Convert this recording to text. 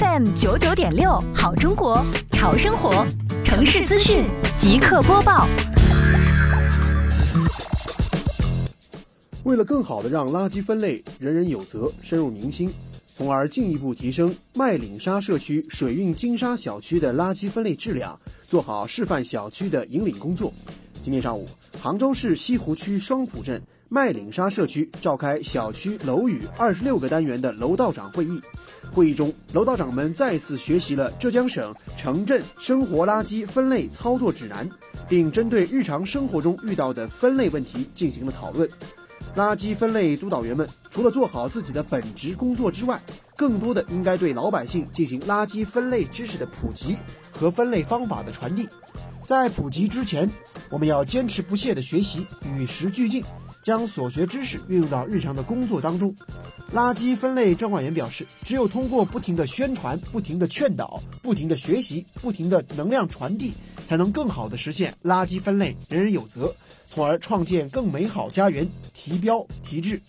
FM 九九点六，好中国，潮生活，城市资讯即刻播报。为了更好的让垃圾分类人人有责、深入民心，从而进一步提升麦岭沙社区水运金沙小区的垃圾分类质量，做好示范小区的引领工作。今天上午，杭州市西湖区双浦镇麦岭沙社区召开小区楼宇二十六个单元的楼道长会议。会议中，楼道长们再次学习了浙江省城镇生活垃圾分类操作指南，并针对日常生活中遇到的分类问题进行了讨论。垃圾分类督导员们除了做好自己的本职工作之外，更多的应该对老百姓进行垃圾分类知识的普及和分类方法的传递。在普及之前，我们要坚持不懈地学习，与时俱进，将所学知识运用到日常的工作当中。垃圾分类专管员表示，只有通过不停的宣传、不停的劝导、不停的学习、不停的能量传递，才能更好的实现垃圾分类人人有责，从而创建更美好家园，提标提质。